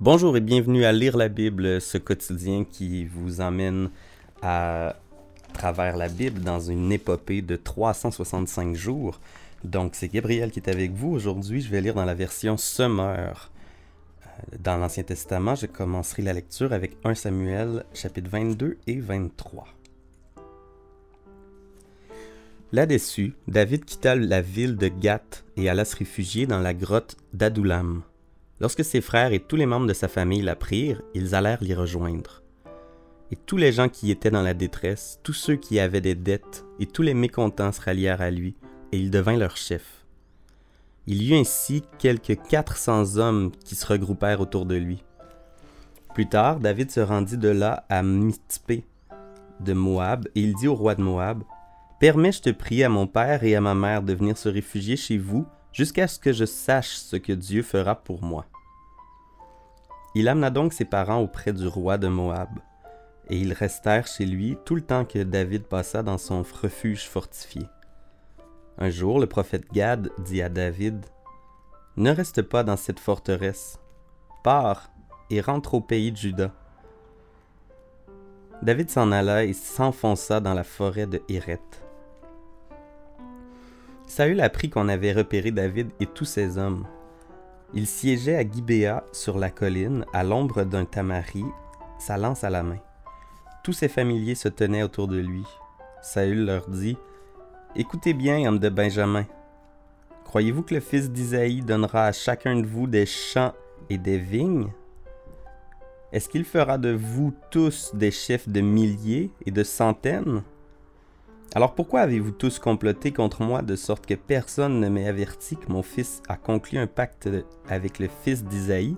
Bonjour et bienvenue à Lire la Bible, ce quotidien qui vous emmène à travers la Bible dans une épopée de 365 jours. Donc c'est Gabriel qui est avec vous. Aujourd'hui, je vais lire dans la version Semeur. Euh, dans l'Ancien Testament, je commencerai la lecture avec 1 Samuel chapitre 22 et 23. Là-dessus, David quitta la ville de Gath et alla se réfugier dans la grotte d'Adoulam. Lorsque ses frères et tous les membres de sa famille l'apprirent, ils allèrent l'y rejoindre. Et tous les gens qui étaient dans la détresse, tous ceux qui avaient des dettes et tous les mécontents se rallièrent à lui, et il devint leur chef. Il y eut ainsi quatre cents hommes qui se regroupèrent autour de lui. Plus tard, David se rendit de là à Mitzpé de Moab, et il dit au roi de Moab, Permets, je te prie, à mon père et à ma mère de venir se réfugier chez vous jusqu'à ce que je sache ce que Dieu fera pour moi. Il amena donc ses parents auprès du roi de Moab, et ils restèrent chez lui tout le temps que David passa dans son refuge fortifié. Un jour, le prophète Gad dit à David, Ne reste pas dans cette forteresse, pars et rentre au pays de Juda. David s'en alla et s'enfonça dans la forêt de Héret. Saül apprit qu'on avait repéré David et tous ses hommes. Il siégeait à Gibéa sur la colline, à l'ombre d'un tamari, sa lance à la main. Tous ses familiers se tenaient autour de lui. Saül leur dit Écoutez bien, homme de Benjamin. Croyez-vous que le fils d'Isaïe donnera à chacun de vous des champs et des vignes? Est-ce qu'il fera de vous tous des chefs de milliers et de centaines? Alors pourquoi avez-vous tous comploté contre moi de sorte que personne ne m'ait averti que mon fils a conclu un pacte avec le fils d'Isaïe?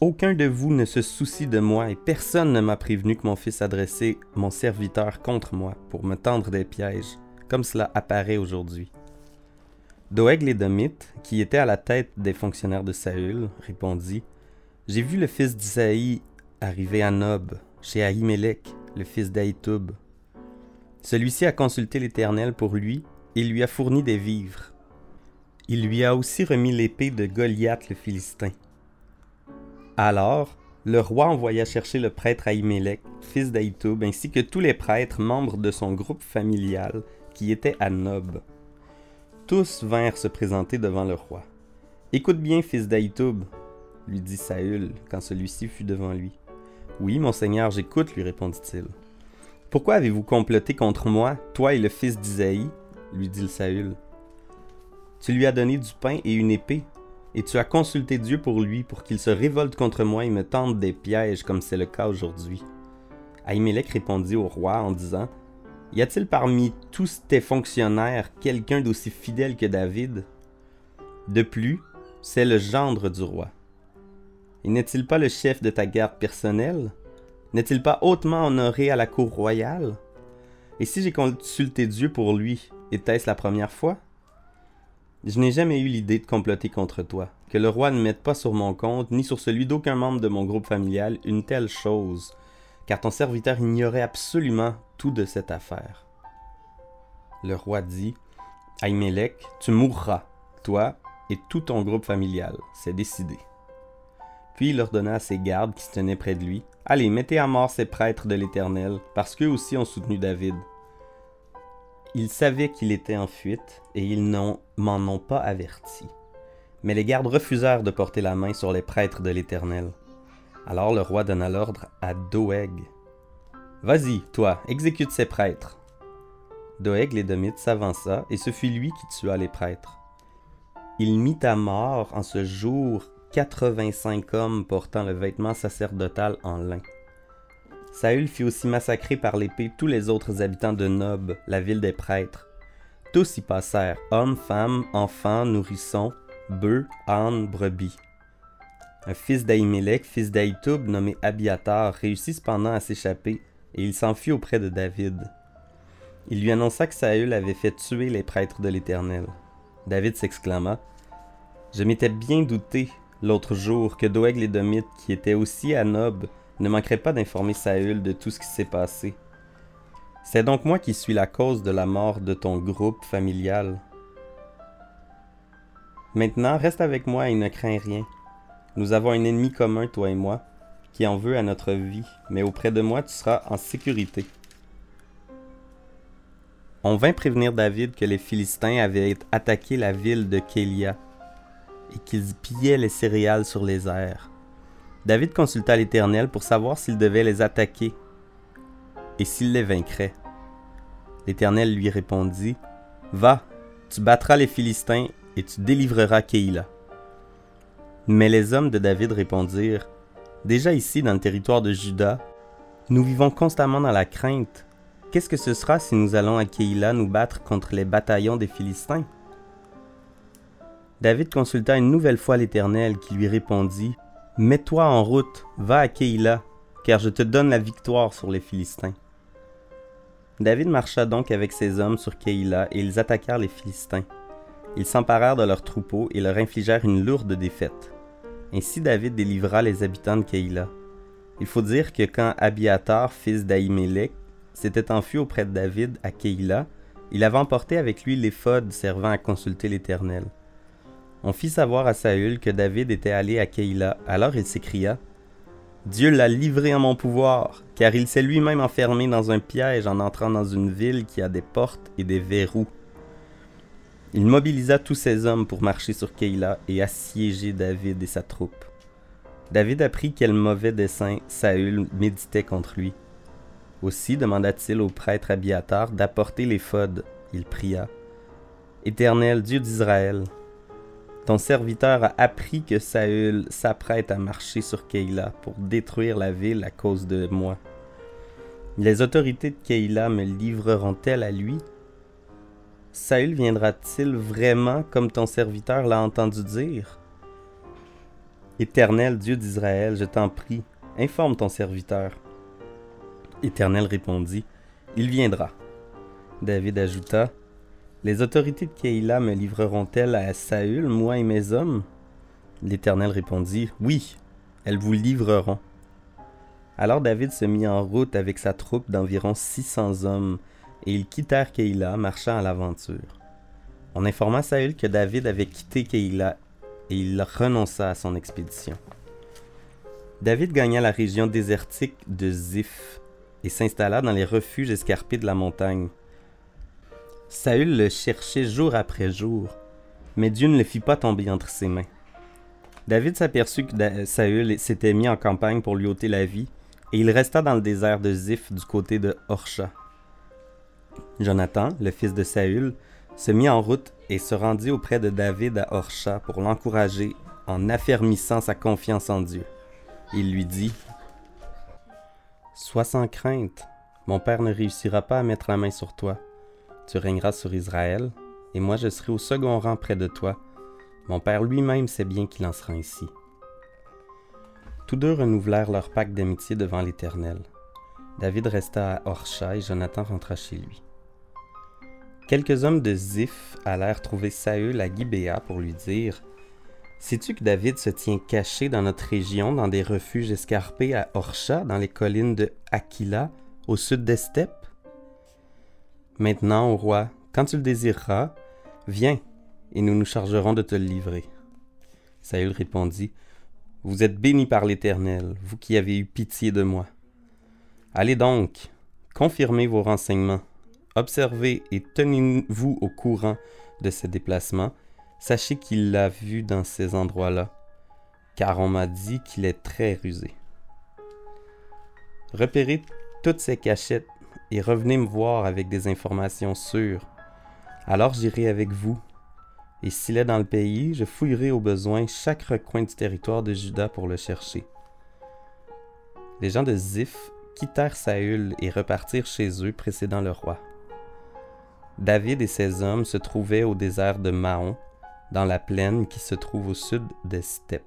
Aucun de vous ne se soucie de moi et personne ne m'a prévenu que mon fils adressait mon serviteur contre moi pour me tendre des pièges, comme cela apparaît aujourd'hui. Doeg l'édomite, qui était à la tête des fonctionnaires de Saül, répondit J'ai vu le fils d'Isaïe arriver à Nob, chez Ahimelech, le fils d'Aïtoub, celui-ci a consulté l'Éternel pour lui et lui a fourni des vivres. Il lui a aussi remis l'épée de Goliath le Philistin. Alors, le roi envoya chercher le prêtre Ahimelech, fils d'Aïtoub, ainsi que tous les prêtres membres de son groupe familial qui étaient à Nob. Tous vinrent se présenter devant le roi. Écoute bien, fils d'Aïtoub, lui dit Saül quand celui-ci fut devant lui. Oui, mon seigneur, j'écoute, lui répondit-il. Pourquoi avez-vous comploté contre moi, toi et le fils d'Isaïe? lui dit le Saül. Tu lui as donné du pain et une épée, et tu as consulté Dieu pour lui, pour qu'il se révolte contre moi et me tente des pièges, comme c'est le cas aujourd'hui. Ahimelech répondit au roi en disant Y a-t-il parmi tous tes fonctionnaires quelqu'un d'aussi fidèle que David? De plus, c'est le gendre du roi. Et n'est-il pas le chef de ta garde personnelle? N'est-il pas hautement honoré à la cour royale? Et si j'ai consulté Dieu pour lui, était-ce la première fois? Je n'ai jamais eu l'idée de comploter contre toi, que le roi ne mette pas sur mon compte, ni sur celui d'aucun membre de mon groupe familial, une telle chose, car ton serviteur ignorait absolument tout de cette affaire. Le roi dit Ahimelech, tu mourras, toi et tout ton groupe familial, c'est décidé. Puis il ordonna à ses gardes qui se tenaient près de lui Allez, mettez à mort ces prêtres de l'Éternel, parce qu'eux aussi ont soutenu David. Ils savaient qu'il était en fuite, et ils n'en m'en ont pas averti. Mais les gardes refusèrent de porter la main sur les prêtres de l'Éternel. Alors le roi donna l'ordre à Doeg. Vas-y, toi, exécute ces prêtres. Doeg l'édomite s'avança, et ce fut lui qui tua les prêtres. Il mit à mort en ce jour 85 hommes portant le vêtement sacerdotal en lin. Saül fit aussi massacrer par l'épée tous les autres habitants de Nob, la ville des prêtres. Tous y passèrent, hommes, femmes, enfants, nourrissons, bœufs, ânes, brebis. Un fils d'Ahimelech, fils d'Aïtoub, nommé Abiatar, réussit cependant à s'échapper, et il s'enfuit auprès de David. Il lui annonça que Saül avait fait tuer les prêtres de l'Éternel. David s'exclama Je m'étais bien douté l'autre jour que Doeg l'édomite, qui était aussi à Nob, ne manquerait pas d'informer Saül de tout ce qui s'est passé. C'est donc moi qui suis la cause de la mort de ton groupe familial. Maintenant, reste avec moi et ne crains rien. nous avons un ennemi commun, toi et moi, qui en veut à notre vie, mais auprès de moi tu seras en sécurité. On vint prévenir David que les Philistins avaient attaqué la ville de Kélia et qu'ils pillaient les céréales sur les airs. David consulta l'Éternel pour savoir s'il devait les attaquer et s'il les vaincrait. L'Éternel lui répondit, Va, tu battras les Philistins et tu délivreras Keïla. Mais les hommes de David répondirent, Déjà ici dans le territoire de Juda, nous vivons constamment dans la crainte. Qu'est-ce que ce sera si nous allons à Keïla nous battre contre les bataillons des Philistins David consulta une nouvelle fois l'Éternel qui lui répondit, Mets-toi en route, va à Keïla, car je te donne la victoire sur les Philistins. David marcha donc avec ses hommes sur Keïla et ils attaquèrent les Philistins. Ils s'emparèrent de leurs troupeaux et leur infligèrent une lourde défaite. Ainsi David délivra les habitants de Keïla. Il faut dire que quand Abiatar, fils d'Ahimelech, s'était enfui auprès de David à Keïla, il avait emporté avec lui l'éphod servant à consulter l'Éternel. On fit savoir à Saül que David était allé à Keïla, alors il s'écria Dieu l'a livré en mon pouvoir, car il s'est lui-même enfermé dans un piège en entrant dans une ville qui a des portes et des verrous. Il mobilisa tous ses hommes pour marcher sur Keïla et assiéger David et sa troupe. David apprit quel mauvais dessein Saül méditait contre lui. Aussi demanda-t-il au prêtre Abiatar d'apporter l'éphod. Il pria. Éternel Dieu d'Israël, ton serviteur a appris que Saül s'apprête à marcher sur Keïla pour détruire la ville à cause de moi. Les autorités de Keïla me livreront-elles à lui? Saül viendra-t-il vraiment comme ton serviteur l'a entendu dire? Éternel Dieu d'Israël, je t'en prie, informe ton serviteur. Éternel répondit, Il viendra. David ajouta, les autorités de Keïla me livreront-elles à Saül, moi et mes hommes? L'Éternel répondit, Oui, elles vous livreront. Alors David se mit en route avec sa troupe d'environ six cents hommes, et ils quittèrent Keïla, marchant à l'aventure. On informa Saül que David avait quitté Keïla, et il renonça à son expédition. David gagna la région désertique de Ziph et s'installa dans les refuges escarpés de la montagne. Saül le cherchait jour après jour, mais Dieu ne le fit pas tomber entre ses mains. David s'aperçut que Saül s'était mis en campagne pour lui ôter la vie, et il resta dans le désert de Ziph du côté de Orcha. Jonathan, le fils de Saül, se mit en route et se rendit auprès de David à Orcha pour l'encourager en affermissant sa confiance en Dieu. Il lui dit Sois sans crainte, mon père ne réussira pas à mettre la main sur toi tu régneras sur Israël, et moi je serai au second rang près de toi. Mon père lui-même sait bien qu'il en sera ainsi. Tous deux renouvelèrent leur pacte d'amitié devant l'Éternel. David resta à Orcha et Jonathan rentra chez lui. Quelques hommes de Ziph allèrent trouver Saül à Gibéa pour lui dire Sais-tu que David se tient caché dans notre région, dans des refuges escarpés à Orcha, dans les collines de Aquila, au sud des steppes Maintenant, ô roi, quand tu le désireras, viens, et nous nous chargerons de te le livrer. Saül répondit, Vous êtes béni par l'Éternel, vous qui avez eu pitié de moi. Allez donc, confirmez vos renseignements, observez et tenez-vous au courant de ses déplacements, sachez qu'il l'a vu dans ces endroits-là, car on m'a dit qu'il est très rusé. Repérez toutes ces cachettes et revenez me voir avec des informations sûres. Alors j'irai avec vous. Et s'il est dans le pays, je fouillerai au besoin chaque recoin du territoire de Juda pour le chercher. Les gens de Ziph quittèrent Saül et repartirent chez eux précédant le roi. David et ses hommes se trouvaient au désert de Mahon, dans la plaine qui se trouve au sud des steppes.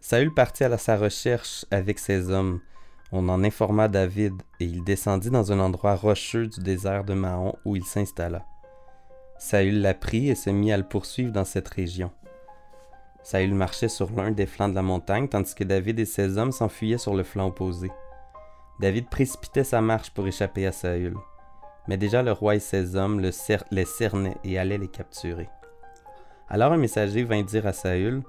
Saül partit à sa recherche avec ses hommes, on en informa David, et il descendit dans un endroit rocheux du désert de Mahon où il s'installa. Saül l'apprit et se mit à le poursuivre dans cette région. Saül marchait sur l'un des flancs de la montagne, tandis que David et ses hommes s'enfuyaient sur le flanc opposé. David précipitait sa marche pour échapper à Saül. Mais déjà le roi et ses hommes le les cernaient et allaient les capturer. Alors un messager vint dire à Saül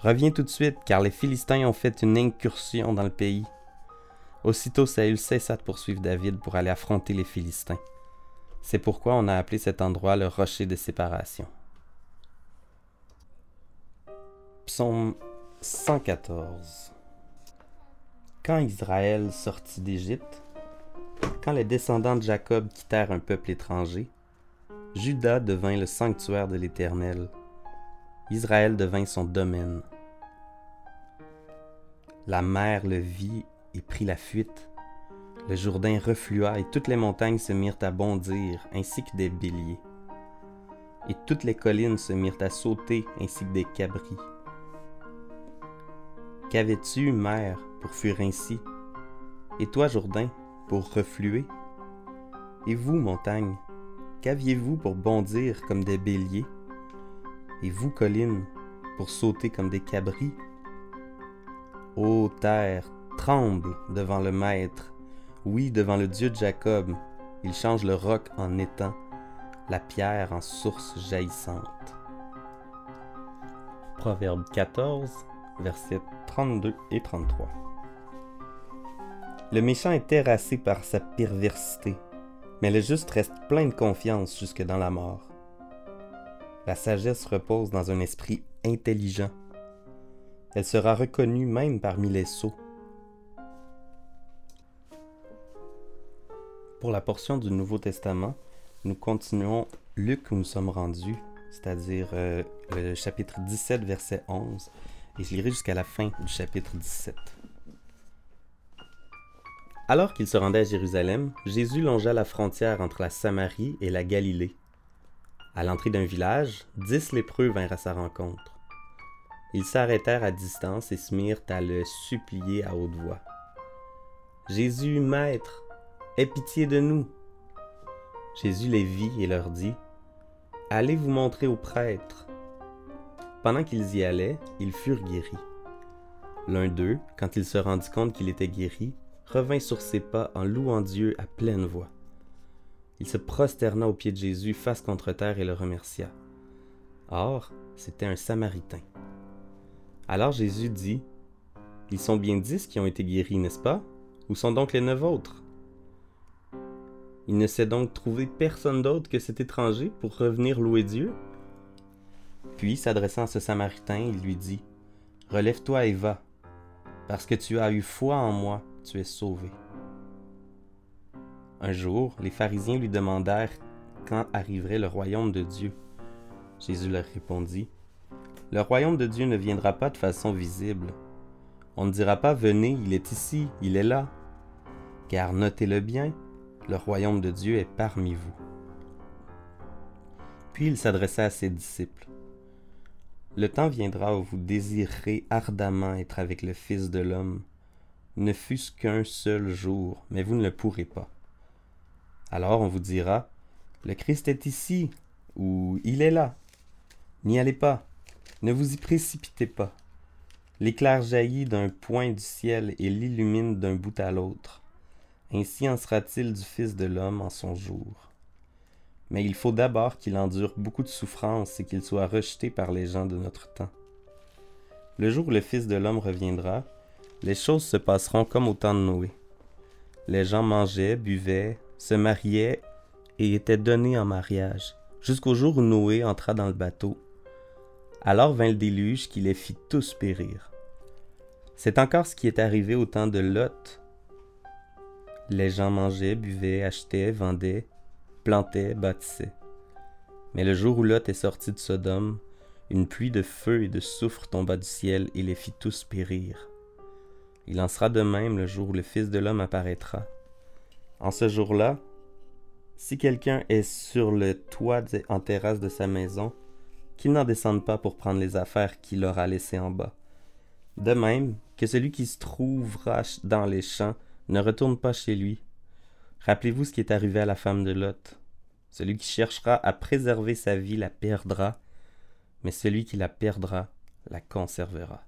Reviens tout de suite, car les Philistins ont fait une incursion dans le pays. Aussitôt Saül cessa de poursuivre David pour aller affronter les Philistins. C'est pourquoi on a appelé cet endroit le rocher de séparation. Psaume 114 Quand Israël sortit d'Égypte, quand les descendants de Jacob quittèrent un peuple étranger, Juda devint le sanctuaire de l'Éternel. Israël devint son domaine. La mer le vit et prit la fuite. Le Jourdain reflua et toutes les montagnes se mirent à bondir, ainsi que des béliers. Et toutes les collines se mirent à sauter, ainsi que des cabris. Qu'avais-tu, mer, pour fuir ainsi? Et toi, Jourdain, pour refluer? Et vous, montagne, qu'aviez-vous pour bondir comme des béliers? Et vous, collines, pour sauter comme des cabris? Ô terre, tremble devant le Maître, oui, devant le Dieu de Jacob. Il change le roc en étang, la pierre en source jaillissante. Proverbe 14, versets 32 et 33. Le méchant est terrassé par sa perversité, mais le juste reste plein de confiance jusque dans la mort. La sagesse repose dans un esprit intelligent elle sera reconnue même parmi les sots. Pour la portion du Nouveau Testament, nous continuons Luc où nous sommes rendus, c'est-à-dire euh, le chapitre 17, verset 11, et je lirai jusqu'à la fin du chapitre 17. Alors qu'il se rendait à Jérusalem, Jésus longea la frontière entre la Samarie et la Galilée. À l'entrée d'un village, dix lépreux vinrent à sa rencontre. Ils s'arrêtèrent à distance et se mirent à le supplier à haute voix. Jésus, Maître, aie pitié de nous. Jésus les vit et leur dit, Allez vous montrer aux prêtres. Pendant qu'ils y allaient, ils furent guéris. L'un d'eux, quand il se rendit compte qu'il était guéri, revint sur ses pas en louant Dieu à pleine voix. Il se prosterna aux pieds de Jésus face contre terre et le remercia. Or, c'était un Samaritain. Alors Jésus dit, Ils sont bien dix qui ont été guéris, n'est-ce pas? Où sont donc les neuf autres? Il ne s'est donc trouvé personne d'autre que cet étranger pour revenir louer Dieu? Puis, s'adressant à ce Samaritain, il lui dit, Relève-toi et va, parce que tu as eu foi en moi, tu es sauvé. Un jour, les pharisiens lui demandèrent quand arriverait le royaume de Dieu. Jésus leur répondit, le royaume de Dieu ne viendra pas de façon visible. On ne dira pas Venez, il est ici, il est là. Car notez-le bien, le royaume de Dieu est parmi vous. Puis il s'adressa à ses disciples. Le temps viendra où vous désirerez ardemment être avec le Fils de l'homme, ne fût-ce qu'un seul jour, mais vous ne le pourrez pas. Alors on vous dira, le Christ est ici, ou il est là. N'y allez pas. Ne vous y précipitez pas. L'éclair jaillit d'un point du ciel et l'illumine d'un bout à l'autre. Ainsi en sera-t-il du Fils de l'homme en son jour. Mais il faut d'abord qu'il endure beaucoup de souffrances et qu'il soit rejeté par les gens de notre temps. Le jour où le Fils de l'homme reviendra, les choses se passeront comme au temps de Noé. Les gens mangeaient, buvaient, se mariaient et étaient donnés en mariage, jusqu'au jour où Noé entra dans le bateau alors vint le déluge qui les fit tous périr. C'est encore ce qui est arrivé au temps de Lot. Les gens mangeaient, buvaient, achetaient, vendaient, plantaient, bâtissaient. Mais le jour où Lot est sorti de Sodome, une pluie de feu et de soufre tomba du ciel et les fit tous périr. Il en sera de même le jour où le Fils de l'homme apparaîtra. En ce jour-là, si quelqu'un est sur le toit en terrasse de sa maison, qu'il n'en descende pas pour prendre les affaires qu'il aura laissées en bas. De même que celui qui se trouvera dans les champs ne retourne pas chez lui. Rappelez-vous ce qui est arrivé à la femme de Lot. Celui qui cherchera à préserver sa vie la perdra, mais celui qui la perdra la conservera.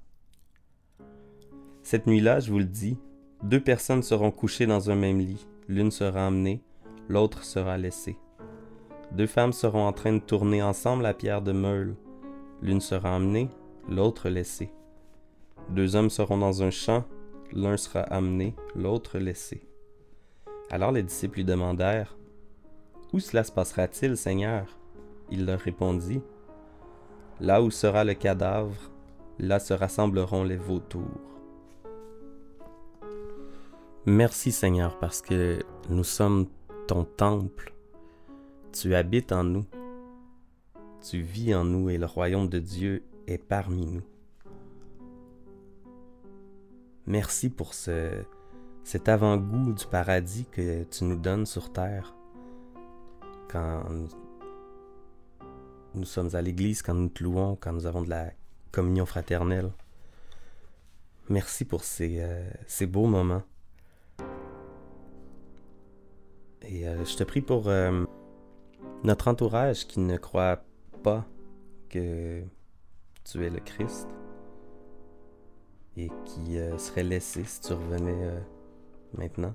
Cette nuit-là, je vous le dis, deux personnes seront couchées dans un même lit, l'une sera emmenée, l'autre sera laissée. Deux femmes seront en train de tourner ensemble la pierre de meule. L'une sera emmenée, l'autre laissée. Deux hommes seront dans un champ, l'un sera amené, l'autre laissé. Alors les disciples lui demandèrent, Où cela se passera-t-il, Seigneur? Il leur répondit, Là où sera le cadavre, là se rassembleront les vautours. Merci Seigneur parce que nous sommes ton temple. Tu habites en nous. Tu vis en nous et le royaume de Dieu est parmi nous. Merci pour ce, cet avant-goût du paradis que tu nous donnes sur terre quand nous sommes à l'église, quand nous te louons, quand nous avons de la communion fraternelle. Merci pour ces, euh, beaux moments. Et euh, je te prie pour euh, notre entourage qui ne croit pas que tu es le Christ et qui euh, serait laissé si tu revenais euh, maintenant.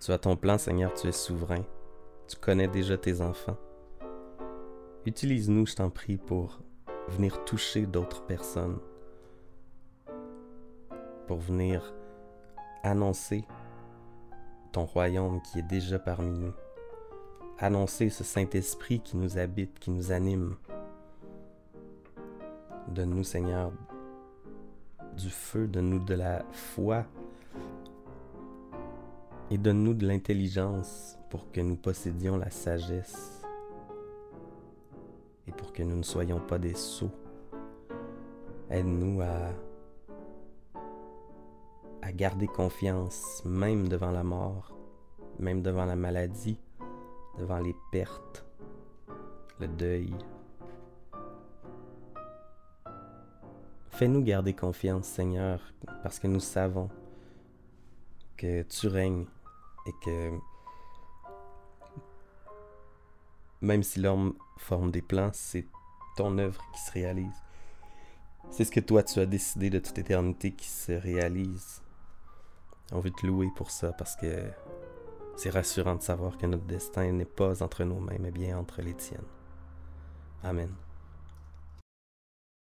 Tu as ton plan, Seigneur, tu es souverain. Tu connais déjà tes enfants. Utilise-nous, je t'en prie, pour venir toucher d'autres personnes, pour venir annoncer ton royaume qui est déjà parmi nous, annoncer ce Saint-Esprit qui nous habite, qui nous anime. Donne-nous, Seigneur, du feu, donne-nous de la foi et donne-nous de l'intelligence pour que nous possédions la sagesse et pour que nous ne soyons pas des sots. Aide-nous à, à garder confiance même devant la mort, même devant la maladie, devant les pertes, le deuil. Fais-nous garder confiance, Seigneur, parce que nous savons que tu règnes et que même si l'homme forme des plans, c'est ton œuvre qui se réalise. C'est ce que toi tu as décidé de toute éternité qui se réalise. On veut te louer pour ça parce que c'est rassurant de savoir que notre destin n'est pas entre nos mains, mais bien entre les tiennes. Amen.